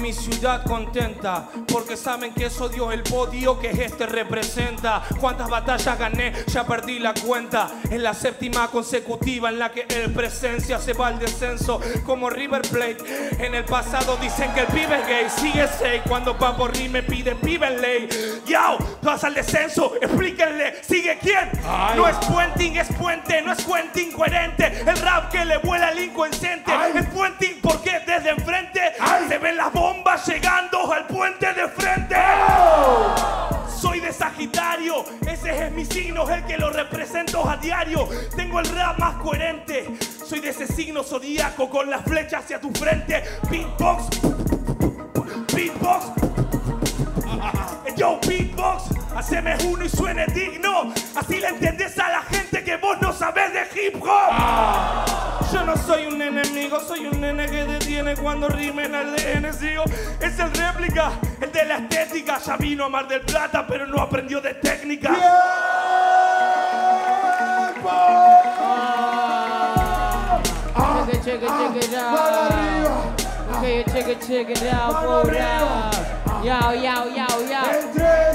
Mi ciudad contenta porque saben que eso Dios el podio que este representa. Cuántas batallas gané, ya perdí la cuenta. Es la séptima consecutiva en la que el presencia se va al descenso como River Plate. En el pasado dicen que el pibe es gay, sigue seis. Cuando va por me piden pibe ley. Yo, vas al descenso, explíquenle, sigue quién. No es puenting, es puente, no es puente incoherente. El rap que le vuela al inconsciente. Es puenting porque desde enfrente se ven las bombas llegando al puente de frente. Soy de Sagitario, ese es mi signo, es el que lo represento a diario. Tengo el rap más coherente. Soy de ese signo zodíaco con las flechas hacia tu frente. Beatbox, beatbox. Yo, beatbox, haceme uno y suene digno. Así le entendés a la gente que vos no sabés de hip hop. Yo no soy un enemigo, soy un nene que detiene cuando rimen al DN. Sigo, es el réplica, el de la estética. Ya vino a Mar del Plata, pero no aprendió de técnica. Check it, check it, check it out. Okay, check it, check it out, hold up. Yo, yo, yo, yo. En 3, 2, 1,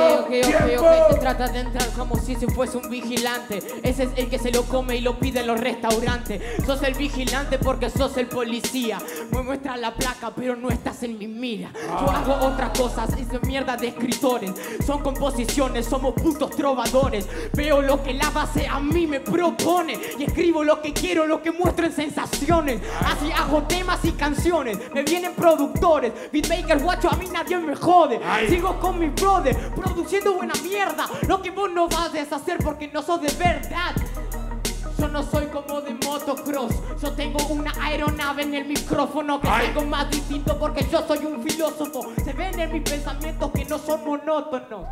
Ok, ok, ok, tiempo. ok, te trata de entrar como si se fuese un vigilante. Ese es el que se lo come y lo pide en los restaurantes. Sos el vigilante porque sos el policía. Me muestra la placa, pero no estás en mi mira. Yo hago otras cosas, es de mierda de escritores. Son composiciones, somos putos trovadores. Veo lo que la base a mí me propone. Y escribo lo que quiero, lo que muestro en sensaciones. Así hago temas y canciones. Me vienen productores, beatmakers, guacho, a mí nadie me jode. Sigo con mi brother, produciendo buena mierda. Lo que vos no vas a deshacer porque no sos de verdad. Yo no soy como de motocross. Yo tengo una aeronave en el micrófono que tengo más distinto porque yo soy un filósofo. Se ven en mis pensamientos que no son monótonos.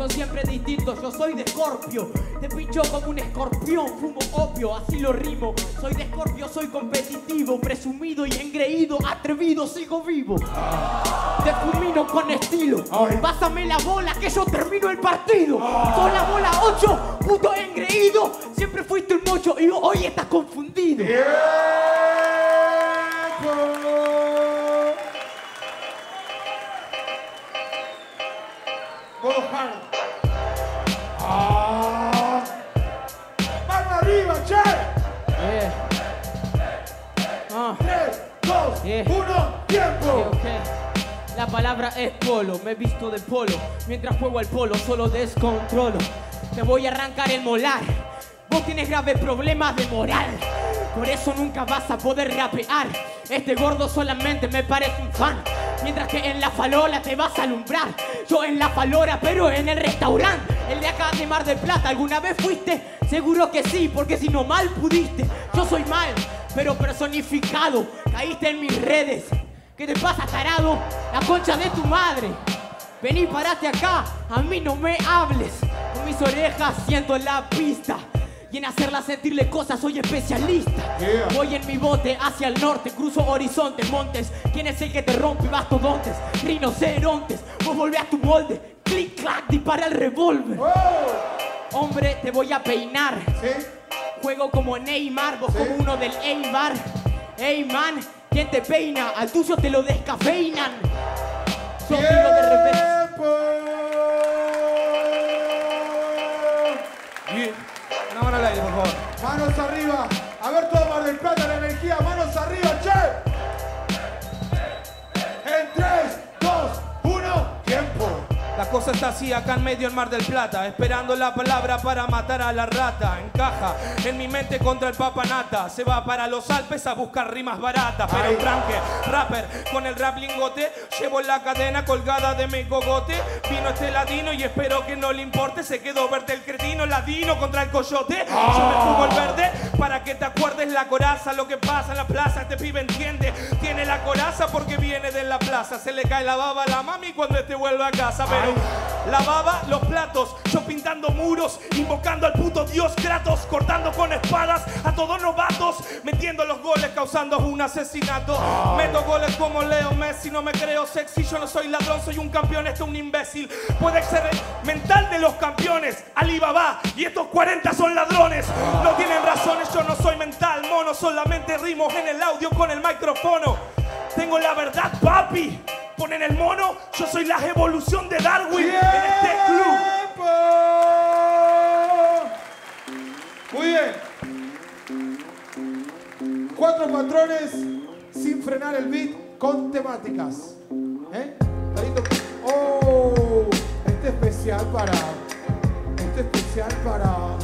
Son siempre distintos. Yo soy de Escorpio. Te pincho como un escorpión. Fumo opio, así lo rimo. Soy de Escorpio, soy competitivo, presumido y engreído, atrevido, sigo vivo. Te fulmino con estilo. Pásame la bola que yo termino el partido. Con la bola 8, puto engreído. Siempre fuiste un 8 y hoy estás confundido. Modo hard. Arriba, che. Yeah. Ah. 3, 2, Yeah. 1, tiempo. La palabra es polo, me he visto de polo. Mientras juego al polo, solo descontrolo. Te voy a arrancar el molar. Vos tienes graves problemas de moral. Por eso nunca vas a poder rapear. Este gordo solamente me parece un fan. Mientras que en la falola te vas a alumbrar. Yo en la falora, pero en el restaurante. El de acá de Mar del Plata, ¿alguna vez fuiste? Seguro que sí, porque si no mal pudiste. Yo soy mal, pero personificado. Caíste en mis redes. ¿Qué te pasa, tarado? La concha de tu madre. Vení, parate acá, a mí no me hables. Con mis orejas siento la pista. Y en hacerla sentirle cosas soy especialista. Yeah. Voy en mi bote hacia el norte, cruzo horizontes, montes. ¿Quién es el que te rompe mastodontes? Rinocerontes, vos volvé a tu molde. Clic, clac, dispara el revólver. Oh. Hombre, te voy a peinar. ¿Sí? Juego como Neymar, vos como uno del Eibar. Ey, man, ¿quién te peina? Al tuyo te lo descafeinan. Vivo de revés. Cosa está así acá en medio del Mar del Plata, esperando la palabra para matar a la rata. Encaja en mi mente contra el papanata. Se va para los Alpes a buscar rimas baratas. Pero tranque, rapper, con el rap lingote. Llevo la cadena colgada de mi cogote. Vino este ladino y espero que no le importe. Se quedó verde el cretino, ladino contra el coyote. Yo me fumo el verde para que te acuerdes la coraza. Lo que pasa en la plaza, este pibe entiende. Tiene la coraza porque viene de la plaza. Se le cae la baba a la mami cuando este vuelve a casa. Pero la baba, los platos, yo pintando muros, invocando al puto dios Kratos, cortando con espadas a todos novatos, metiendo los goles, causando un asesinato. Meto goles como Leo Messi, no me creo sexy, yo no soy ladrón, soy un campeón, este es un imbécil. Puede ser el mental de los campeones, Alibaba, y estos 40 son ladrones. No tienen razones, yo no soy mental, mono, solamente rimos en el audio con el micrófono. tengo la verdad, papi. Ponen el mono, yo soy la evolución de Darwin en este club. ¡Tiempo! Muy bien. Cuatro patrones sin frenar el beat con temáticas. ¿Eh? Carito. ¡Oh! Este especial para. Este especial para.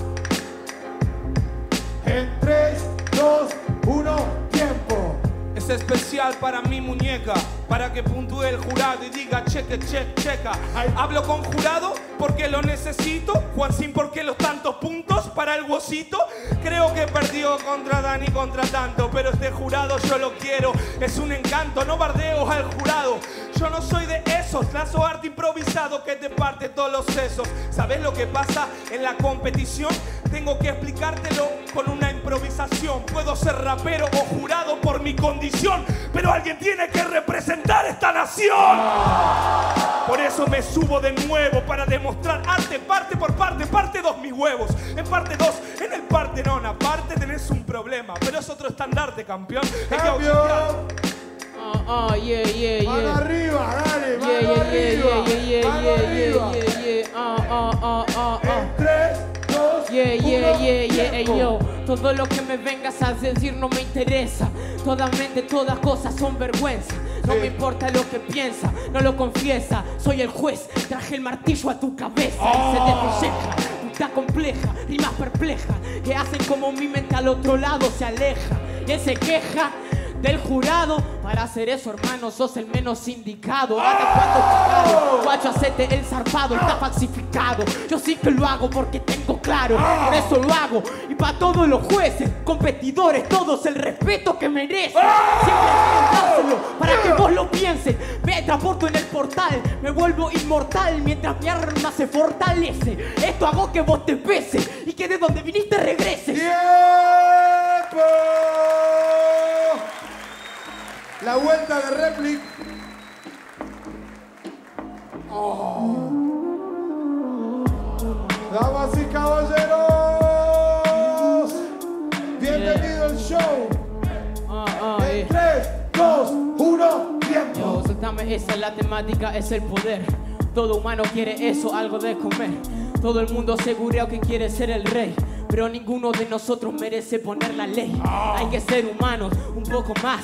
En 3, 2, 1, tiempo. Es especial para mi muñeca, para que puntúe el jurado y diga cheque, check, checa. Hablo con jurado porque lo necesito, Juan Sin porque los tantos puntos para el huesito. Creo que perdió contra Dani contra tanto, pero este jurado yo lo quiero, es un encanto, no bardeos al jurado. Yo no soy de esos, lanzo arte improvisado que te parte todos los sesos. ¿Sabes lo que pasa en la competición? Tengo que explicártelo con una improvisación. Puedo ser rapero o jurado por mi condición, pero alguien tiene que representar esta nación. Por eso me subo de nuevo para demostrar arte parte por parte, parte dos mis huevos, en parte dos, en el parte no, aparte tenés un problema, pero es otro estandarte, campeón. Hay que Cambio. auxiliar. Ah, ah, yeah, yeah, Mano yeah. arriba, dale, mano Yeah, yeah, yeah, arriba. yeah, yeah, mano yeah, arriba. yeah, yeah, yeah. Ah, ah, ah, ah, ah. En 3, 2, Yeah, yeah, yeah, yeah, ey, tiempo. yo. Todo lo que me vengas a decir no me interesa. Toda mente, todas cosas son vergüenza. No me importa lo que piensa, no lo confiesa. Soy el juez, traje el martillo a tu cabeza y se despejeja. Puta compleja, rimas perpleja, que hacen como mi mente al otro lado se aleja. Y él se queja del jurado. Para hacer eso, hermano, sos el menos indicado. Gata cuando guacho, hacete el zarpado, está falsificado. Yo sí que lo hago porque tengo claro, por eso lo hago. Y para todos los jueces, competidores, todos el respeto que merecen. Siempre para que vos lo pienses. Me transporto en el portal, me vuelvo inmortal mientras mi arma se fortalece. Esto hago que vos te peses y que de donde viniste regreses. ¡Tiempo! La vuelta de réplica. Oh. Damas y caballeros, bienvenido al show. Ah, ah, En eh. 3, 2, 1, tiempo. Yo, soltame, esa es la temática, es el poder. Todo humano quiere eso, algo de comer. Todo el mundo asegurado que quiere ser el rey. Pero ninguno de nosotros merece poner la ley. Hay que ser humanos, un poco más.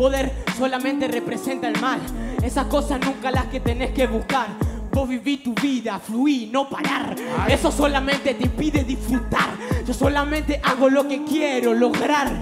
Poder solamente representa el mal. Esas cosas nunca las que tenés que buscar. Vos viví tu vida, fluí, no parar. Eso solamente te impide disfrutar. Yo solamente hago lo que quiero lograr.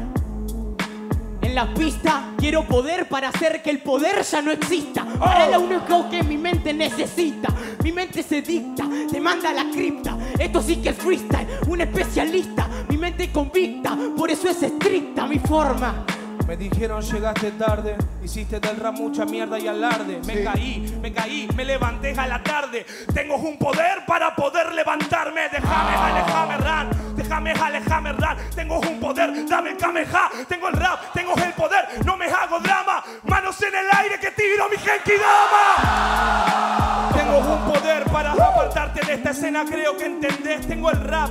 En la pista quiero poder para hacer que el poder ya no exista. Para lo único que mi mente necesita. Mi mente se dicta, te manda a la cripta. Esto sí que es freestyle, un especialista. Mi mente convicta, por eso es estricta mi forma. Me dijeron llegaste tarde, hiciste del rap mucha mierda y alarde. Me Sí. caí, me caí, me levanté a la tarde. Tengo un poder para poder levantarme. Déjame, alejame, ran. Déjame, alejame, ran. Tengo un poder, dame el kameha. Tengo el rap, tengo el poder. No me hago drama. Manos en el aire que tiro mi genki dama. Tengo un poder para apartarte de esta escena, creo que entendés. Tengo el rap.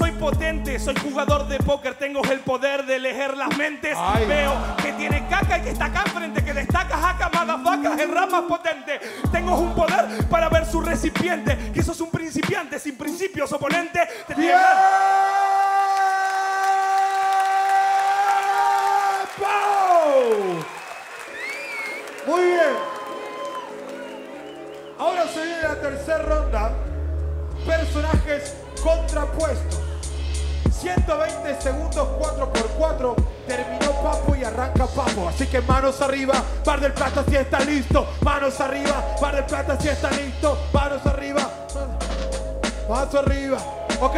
Soy potente, soy jugador de póker, tengo el poder de leer las mentes. Ay. Veo que tiene caca y que está acá enfrente, que destaca jaca, motherfucker, el rap más potente. Tengo un poder para ver su recipiente, que sos un principiante sin principios oponente. Te ¡Tiempo! Muy bien. Ahora se viene la tercera ronda. Personajes contrapuestos. 120 segundos 4x4. Terminó Papo y arranca Papo. Así que manos arriba. Bar del Plata si está listo. Manos arriba. Bar del Plata si está listo. Manos arriba. Manos arriba. Ok.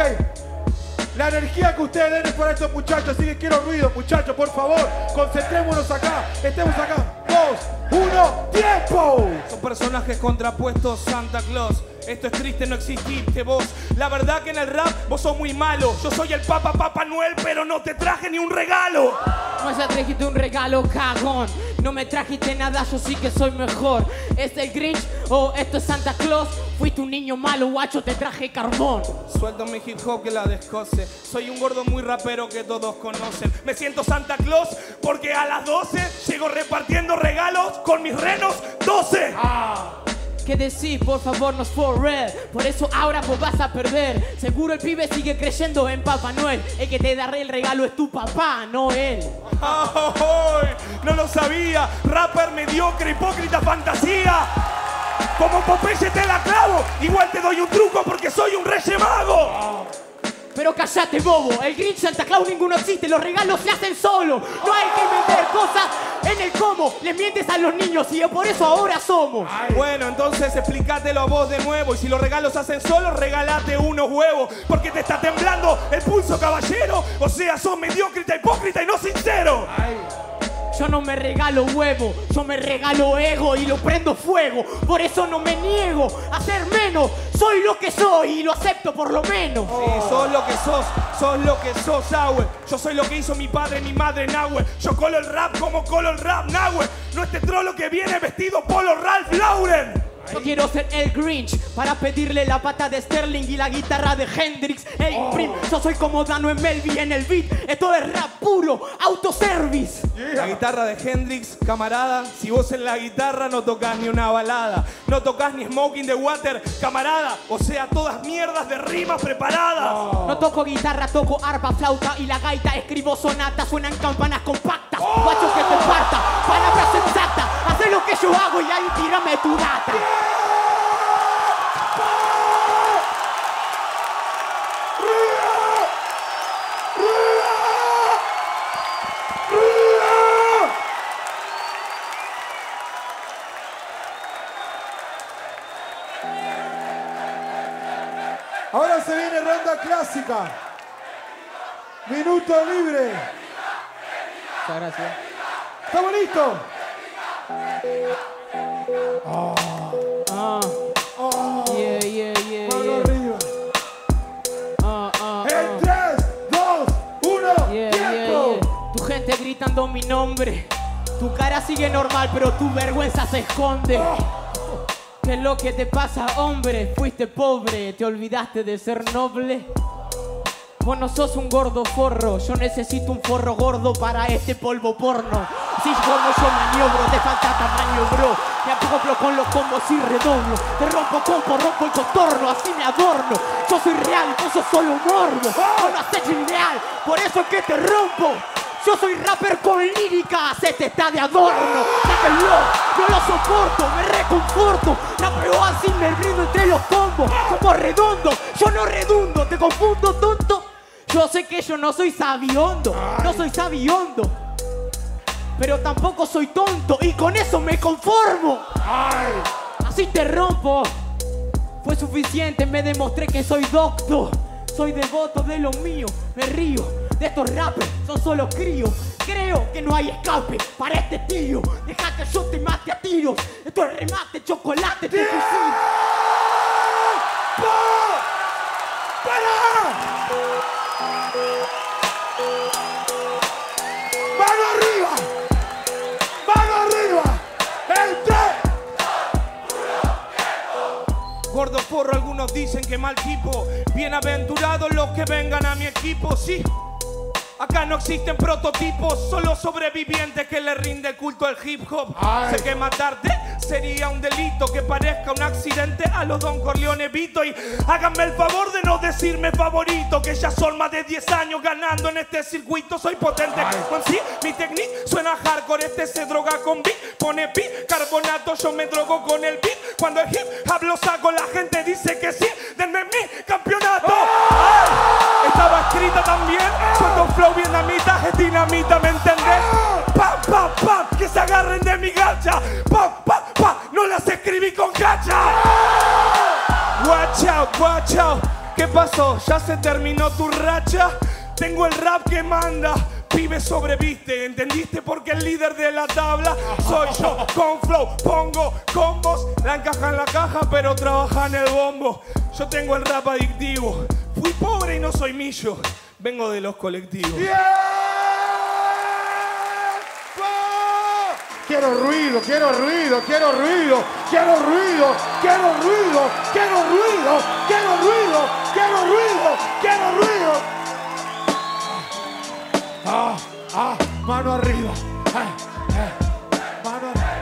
La energía que ustedes den es para estos muchachos, así que quiero ruido, muchachos, por favor, concentrémonos acá, estemos acá. Dos, uno, tiempo. Son personajes contrapuestos, Santa Claus Esto es triste, no exististe vos. La verdad que en el rap vos sos muy malo. Yo soy el Papa Papá Noel, pero no te traje ni un regalo. No me trajiste un regalo, cagón. No me trajiste nada, yo sí que soy mejor. ¿Es el Grinch o esto es Santa Claus? Fuiste un niño malo, guacho, te traje carbón. Suelto mi hip hop que la descoce. Soy un gordo muy rapero que todos conocen. Me siento Santa Claus porque a las 12 llego repartiendo regalos con mis renos 12. ¿Qué decís? Por favor, no es for real. Por eso ahora vos vas a perder. Seguro el pibe sigue creyendo en Papá Noel. El que te dará el regalo es tu papá, no él. No lo sabía. Rapper mediocre, hipócrita, fantasía. Como Popeye te la clavo. Igual te doy un truco porque soy un rey mago. Pero callate, bobo. El Grinch, Santa Claus, ninguno existe. Los regalos se hacen solo. No hay que meter cosas en el cómo. Les mientes a los niños y por eso ahora somos. Bueno, entonces explícatelo a vos de nuevo. Y si los regalos hacen solos, regalate unos huevos. Porque te está temblando el pulso, caballero. O sea, sos mediócrita, hipócrita y no sincero. Yo no me regalo huevo, yo me regalo ego y lo prendo fuego. Por eso no me niego a ser menos. Soy lo que soy y lo acepto por lo menos. Sí, sos lo que sos, sos lo que sos, Nahue. Yo soy lo que hizo mi padre mi madre, Nahue. Yo colo el rap como colo el rap, Nahue. No este trolo que viene vestido polo Ralph Lauren. Yo quiero ser el Grinch para pedirle la pata de Sterling y la guitarra de Hendrix. Hey, prim, yo soy como Dano en Melvi en el beat. Esto es rap puro, autoservice. La guitarra de Hendrix, camarada. Si vos en la guitarra no tocas ni una balada, no tocas ni Smoking the Water, camarada. O sea, todas mierdas de rimas preparadas. No toco guitarra, toco arpa, flauta y la gaita. Escribo sonatas, suenan campanas compactas. Guacho que te que yo hago y ahí tírame tu data. Ahora se viene ronda clásica. Minuto libre. Muchas gracias. ¿Estamos listos? Ah. Yeah, yeah, yeah, Mano yeah. arriba. Ah, ah, En ah. 3, 2, 1, Yeah, yeah, yeah. Tu gente gritando mi nombre. Tu cara sigue normal, pero tu vergüenza se esconde. ¿Qué es lo que te pasa, hombre? Fuiste pobre, te olvidaste de ser noble. Vos no sos un gordo forro, yo necesito un forro gordo para este polvo porno. Si como yo maniobro, te falta tamaño, bro. Me acoplo con los combos y redoblo. Te rompo compo, rompo el contorno, así me adorno. Yo soy real, vos sos solo morbo. Vos no haces ideal, por eso es que te rompo. Yo soy rapper con lírica, se te está de adorno. Sáquenlo, yo lo soporto, me reconforto. Rapeo así, me brindo entre los combos. Como redondo, yo no redundo, te confundo, tonto. Yo sé que yo no soy sabiondo, no soy sabiondo. Pero tampoco soy tonto y con eso me conformo. Así te rompo. Fue suficiente, me demostré que soy docto. Soy devoto de lo mío, me río de estos rappers, son solo críos. Creo que no hay escape para este tío. Deja que yo te mate a tiros. Esto es remate, chocolate, te fusil. Gordo forro, algunos dicen que mal tipo. Bienaventurados los que vengan a mi equipo, sí. Acá no existen prototipos, solo sobrevivientes que le rinde culto al hip hop. Sé que matarte sería un delito, que parezca un accidente a los Don Corleone Vito. Y háganme el favor de no decirme favorito, que ya son más de 10 años ganando en este circuito. Soy potente con sí, mi technique suena hardcore. Este se droga con beat, pone beat, carbonato. Yo me drogo con el beat. Cuando el hip hablo saco, la gente dice que sí. Denme mi campeonato. ¡Ay! Estaba escrita también. Suelto un flow vietnamita, es dinamita, ¿me entendés? Pa, pa, pa, que se agarren de mi gacha. Pa, pa, pa, no las escribí con gacha. Watch out, watch out. ¿Qué pasó? ¿Ya se terminó tu racha? Tengo el rap que manda. Pibe sobreviste, ¿entendiste? Porque el líder de la tabla soy yo. Con flow, pongo combos. La encaja en la caja, pero trabaja en el bombo. Yo tengo el rap adictivo. Fui pobre y no soy millo. Vengo de los colectivos. Quiero ruido, quiero ruido, quiero ruido, quiero ruido, quiero ruido, quiero ruido, quiero ruido, quiero ruido, quiero ruido. Ah, ah, mano arriba. Ah, ah, mano arriba.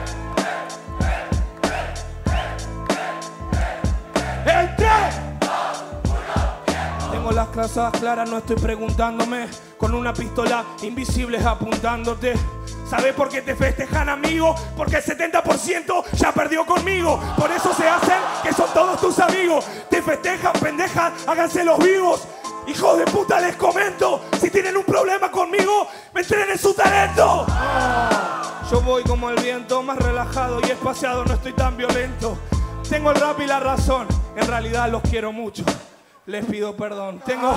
Tengo las cosas claras, no estoy preguntándome. Con una pistola invisible apuntándote. ¿Sabes por qué te festejan, amigo? Porque el 70% ya perdió conmigo. Por eso se hacen que son todos tus amigos. Te festejan, pendejas, háganse los vivos. Hijos de puta, les comento. Si tienen un problema conmigo, me entrenen su talento. Yo voy como el viento, más relajado y espaciado, no estoy tan violento. Tengo el rap y la razón, en realidad los quiero mucho. Les pido perdón. Tengo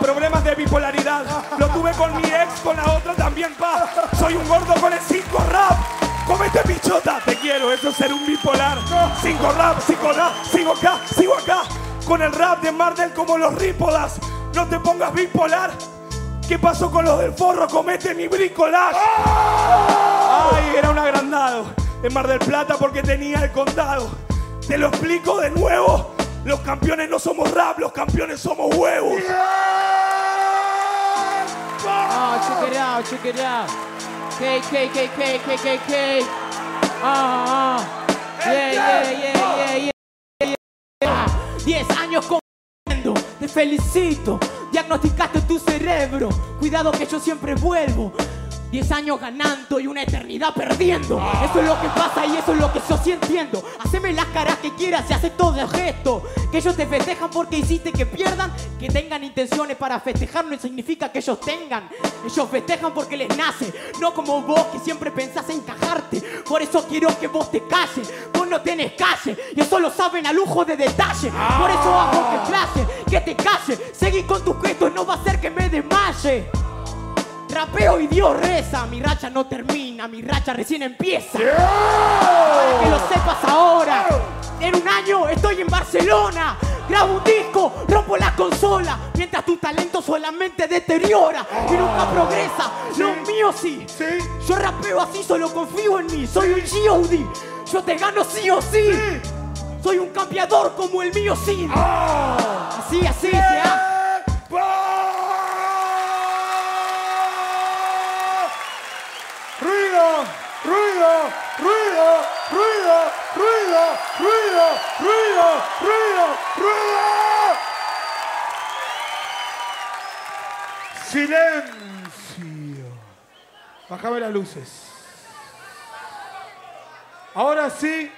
problemas de bipolaridad. Lo tuve con mi ex, con la otra también, pa. Soy un gordo con el 5 rap. Comete pichota, te quiero, eso es ser un bipolar. 5 rap, 5 rap, sigo acá, sigo acá. Con el rap de Mardel como los rípodas. No te pongas bipolar. ¿Qué pasó con los del forro? Comete mi bricolage. Ay, era un agrandado. En Mar del Plata porque tenía el condado. Te lo explico de nuevo. Los campeones no somos rap, los campeones somos huevos. Oh, check it. K, K, K, K, K, K, K. Ah, ah. Yeah, yeah, yeah, yeah, yeah, yeah. Diez años comiendo, te felicito. Diagnosticaste tu cerebro. Cuidado que yo siempre vuelvo. Diez años ganando y una eternidad perdiendo. Eso es lo que pasa y eso es lo que yo sí entiendo. Haceme las caras que quieras y hace todo el gesto. Que ellos te festejan porque hiciste que pierdan. Que tengan intenciones para festejar no significa que ellos tengan. Ellos festejan porque les nace. No como vos que siempre pensás encajarte. Por eso quiero que vos te calles. Vos no tenés calle y eso lo saben a lujo de detalle. Por eso hago que flashe, que te calles. Seguí con tus gestos, no va a ser que me desmaye. Rapeo y Dios reza, mi racha no termina, mi racha recién empieza. Para que lo sepas ahora, en un año estoy en Barcelona. Grabo un disco, rompo la consola, mientras tu talento solamente deteriora y nunca progresa. Lo mío sí. Sí. Yo rapeo así, solo confío en mí. Soy un G.O.D. Yo te gano sí o sí. Soy un campeador como el mío sí. Así, así se hace. Ruido, ruido, ruido, ruido, ruido, ruido, ruido, ruido. Silencio. Bájame las luces. Ahora sí,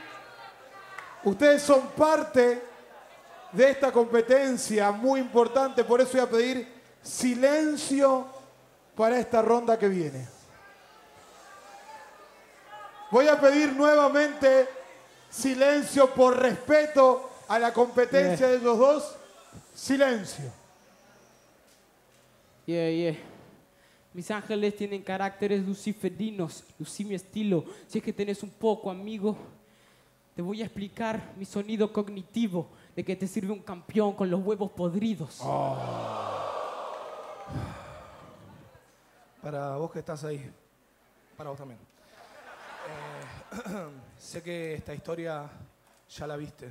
ustedes son parte de esta competencia muy importante, por eso voy a pedir silencio para esta ronda que viene. Voy a pedir nuevamente silencio por respeto a la competencia de los dos. Silencio. Yeah, yeah. Mis ángeles tienen caracteres luciferinos, lucí mi estilo. Si es que tenés un poco, amigo, te voy a explicar mi sonido cognitivo de que te sirve un campeón con los huevos podridos. Para vos que estás ahí, para vos también. Sé que esta historia ya la viste.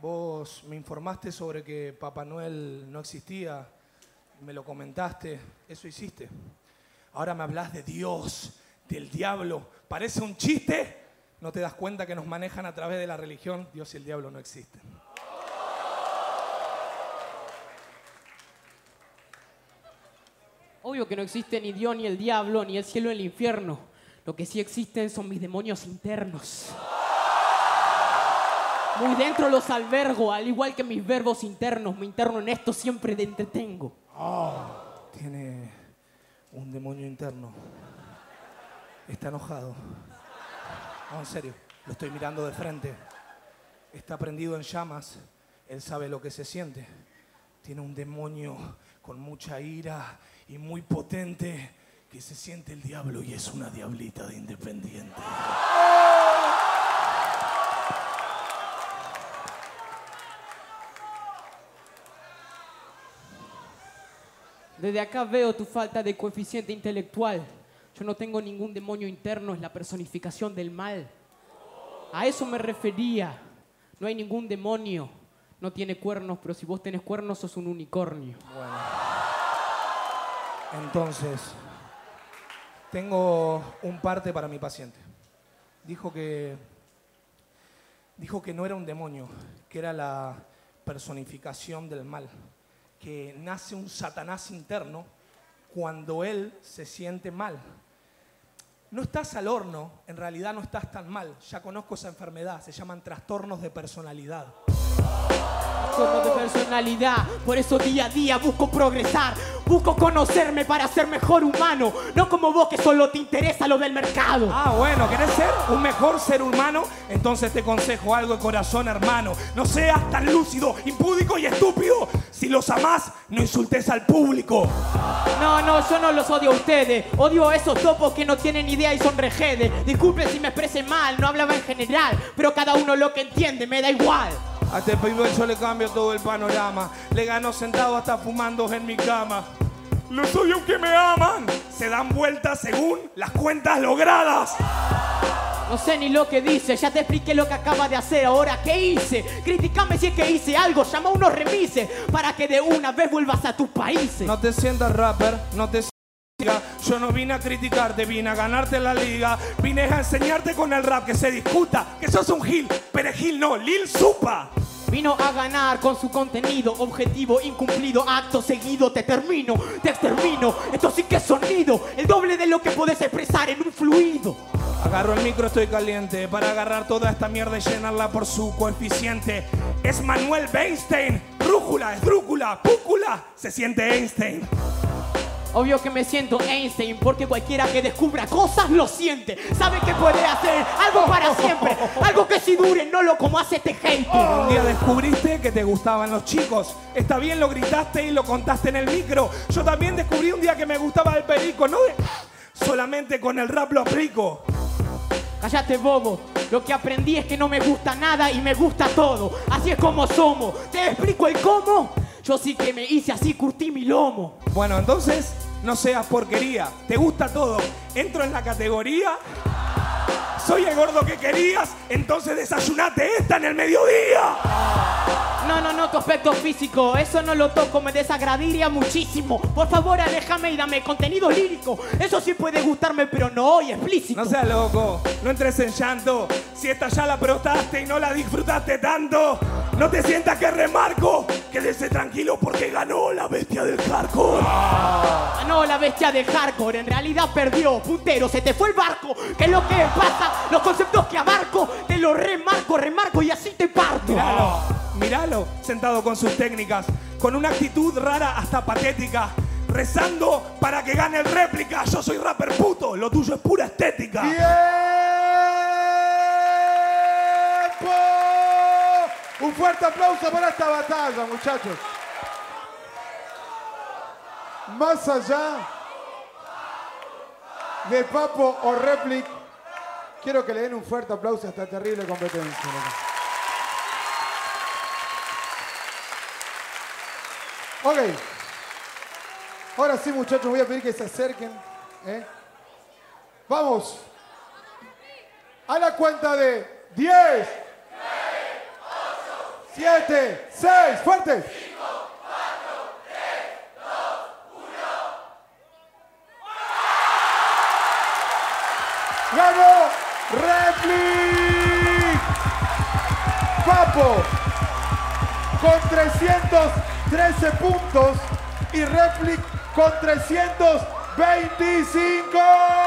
Vos me informaste sobre que Papá Noel no existía, me lo comentaste, eso hiciste. Ahora me hablas de Dios, del diablo. ¿Parece un chiste? ¿No te das cuenta que nos manejan a través de la religión? Dios y el diablo no existen. Obvio que no existe ni Dios, ni el diablo, ni el cielo, ni el infierno. Lo que sí existen son mis demonios internos. Muy dentro los albergo, al igual que mis verbos internos. Me interno en esto, siempre te entretengo. Tiene un demonio interno. Está enojado. No, en serio, lo estoy mirando de frente. Está prendido en llamas. Él sabe lo que se siente. Tiene un demonio con mucha ira y muy potente que se siente el diablo y es una diablita de independiente. Desde acá veo tu falta de coeficiente intelectual. Yo no tengo ningún demonio interno, es la personificación del mal. A eso me refería. No hay ningún demonio. No tiene cuernos, pero si vos tenés cuernos sos un unicornio. Entonces, tengo un parte para mi paciente. Dijo que dijo que no era un demonio, que era la personificación del mal, que nace un Satanás interno cuando él se siente mal. No estás al horno, en realidad no estás tan mal. Ya conozco esa enfermedad, se llaman trastornos de personalidad. Como de personalidad, por eso día a día busco progresar. Busco conocerme para ser mejor humano. No como vos que solo te interesa lo del mercado. Ah, bueno, ¿querés ser un mejor ser humano? Entonces te consejo algo de corazón, hermano. No seas tan lúcido, impúdico y estúpido. Si los amás, no insultes al público. No, no, yo no los odio a ustedes. Odio a esos topos que no tienen idea y son rejedes. Disculpen si me expresé mal, no hablaba en general. Pero cada uno lo que entiende, me da igual. A este pibe yo le cambio todo el panorama. Le gano sentado hasta fumando en mi cama. Los odio que me aman. Se dan vueltas según las cuentas logradas. No sé ni lo que dice, ya te expliqué lo que acaba de hacer. Ahora, ¿qué hice? Criticame si es que hice algo, llama a unos remises para que de una vez vuelvas a tus países. No te sientas rapper, no te Yo no vine a criticarte, vine a ganarte la liga. Vine a enseñarte con el rap que se discuta, que sos un Gil, perejil no, Lil Supa. Vino a ganar con su contenido, objetivo incumplido, acto seguido, te termino, te extermino. Esto sí que es sonido, el doble de lo que puedes expresar en un fluido. Agarro el micro, estoy caliente para agarrar toda esta mierda y llenarla por su coeficiente. Es Manuel Weinstein, brújula, esdrújula, púcula, se siente Einstein. Obvio que me siento Einstein porque cualquiera que descubra cosas lo siente. Sabe que puede hacer algo para siempre, algo que si dure, no lo como hace este hate. Un día descubriste que te gustaban los chicos. Está bien, lo gritaste y lo contaste en el micro. Yo también descubrí un día que me gustaba el perico, no solamente con el rap lo aplico. Cállate bobo, lo que aprendí es que no me gusta nada y me gusta todo. Así es como somos. ¿Te explico el cómo? Yo sí que me hice así, curtí mi lomo. Bueno, entonces no seas porquería. Te gusta todo. Entro en la categoría. Soy el gordo que querías. Entonces desayunate esta en el mediodía. No, no, no, tu aspecto físico, eso no lo toco, me desagradaría muchísimo. Por favor, aléjame y dame contenido lírico. Eso sí puede gustarme, pero no hoy explícito. No seas loco. No entres en llanto. Si esta ya la prostaste y no la disfrutaste tanto. No te sientas que remarco. Quédese tranquilo porque ganó la bestia del hardcore. La bestia de hardcore en realidad perdió. Puntero, se te fue el barco. ¿Qué es lo que pasa? Los conceptos que abarco, te los remarco, remarco y así te parto. Míralo, míralo, sentado con sus técnicas, con una actitud rara hasta patética, rezando para que gane el réplica. Yo soy rapper puto, lo tuyo es pura estética. ¡Tiempo! Un fuerte aplauso para esta batalla, muchachos. Más allá de Papo o Replic, quiero que le den un fuerte aplauso a esta terrible competencia. Ok. Ahora sí, muchachos, voy a pedir que se acerquen. ¿eh? Vamos. A la cuenta de 10, 7, 6, fuerte. Con 313 puntos y Replic con 325.